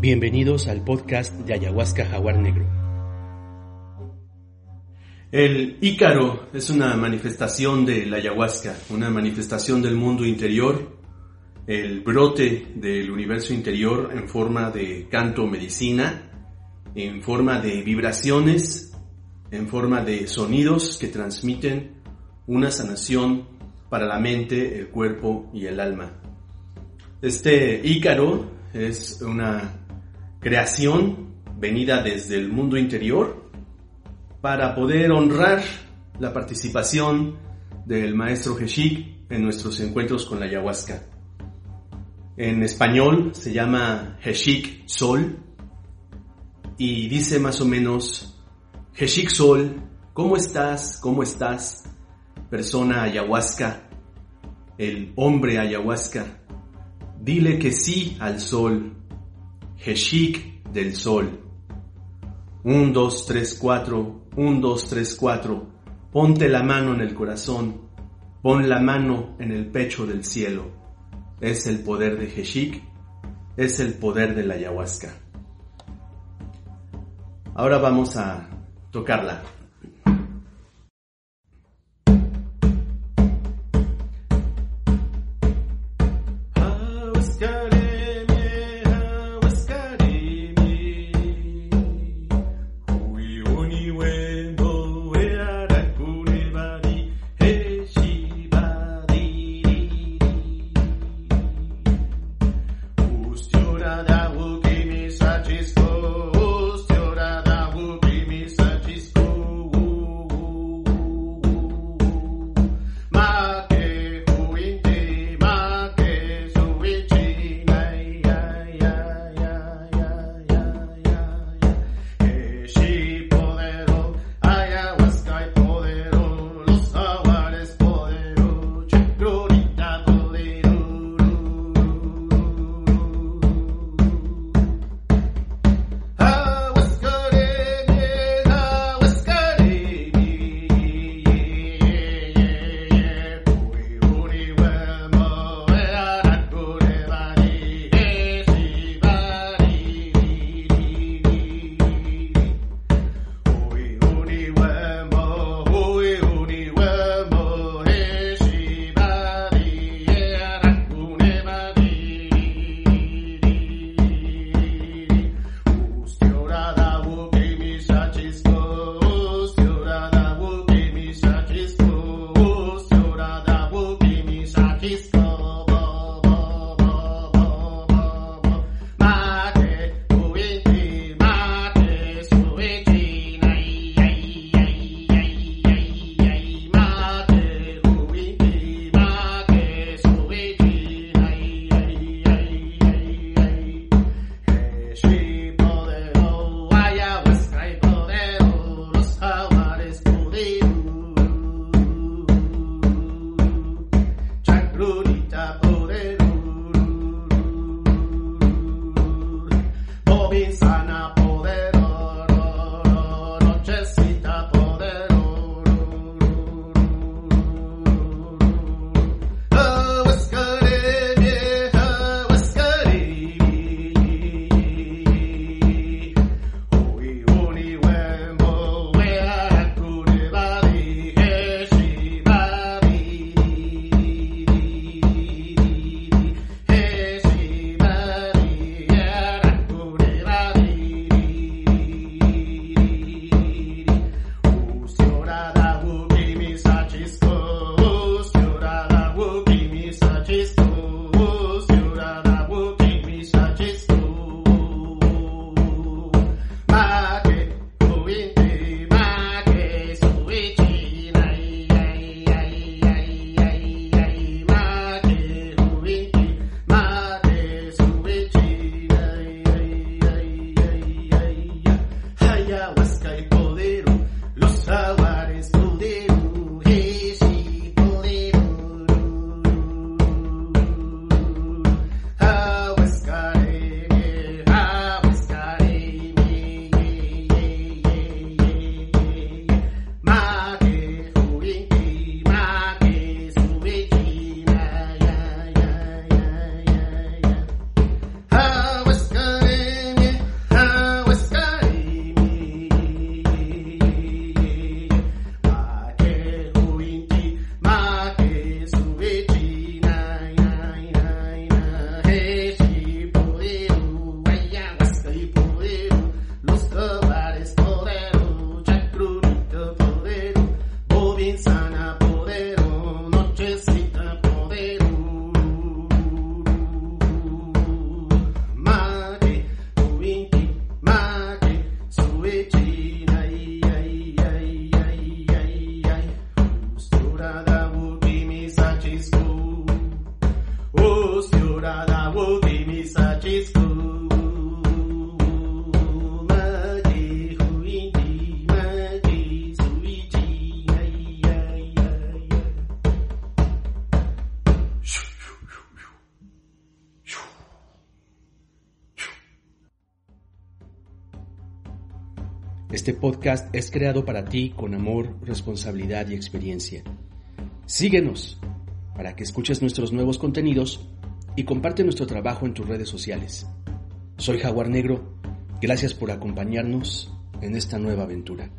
Bienvenidos al podcast de Ayahuasca Jaguar Negro. El Ícaro es una manifestación de la ayahuasca, una manifestación del mundo interior, el brote del universo interior en forma de canto medicina, en forma de vibraciones, en forma de sonidos que transmiten una sanación para la mente, el cuerpo y el alma. Este Ícaro es una creación venida desde el mundo interior para poder honrar la participación del maestro Heshik en nuestros encuentros con la ayahuasca. En español se llama Heshik Sol y dice más o menos, Heshik Sol, ¿cómo estás? ¿Cómo estás? Persona ayahuasca, el hombre ayahuasca, dile que sí al sol Heshik del Sol. 1, 2, 3, 4, 1, 2, 3, 4. Ponte la mano en el corazón, pon la mano en el pecho del cielo. Es el poder de Heshik, es el poder de la ayahuasca. Ahora vamos a tocarla. Peace. Este podcast es creado para ti con amor, responsabilidad y experiencia. Síguenos para que escuches nuestros nuevos contenidos y comparte nuestro trabajo en tus redes sociales. Soy Jaguar Negro, gracias por acompañarnos en esta nueva aventura.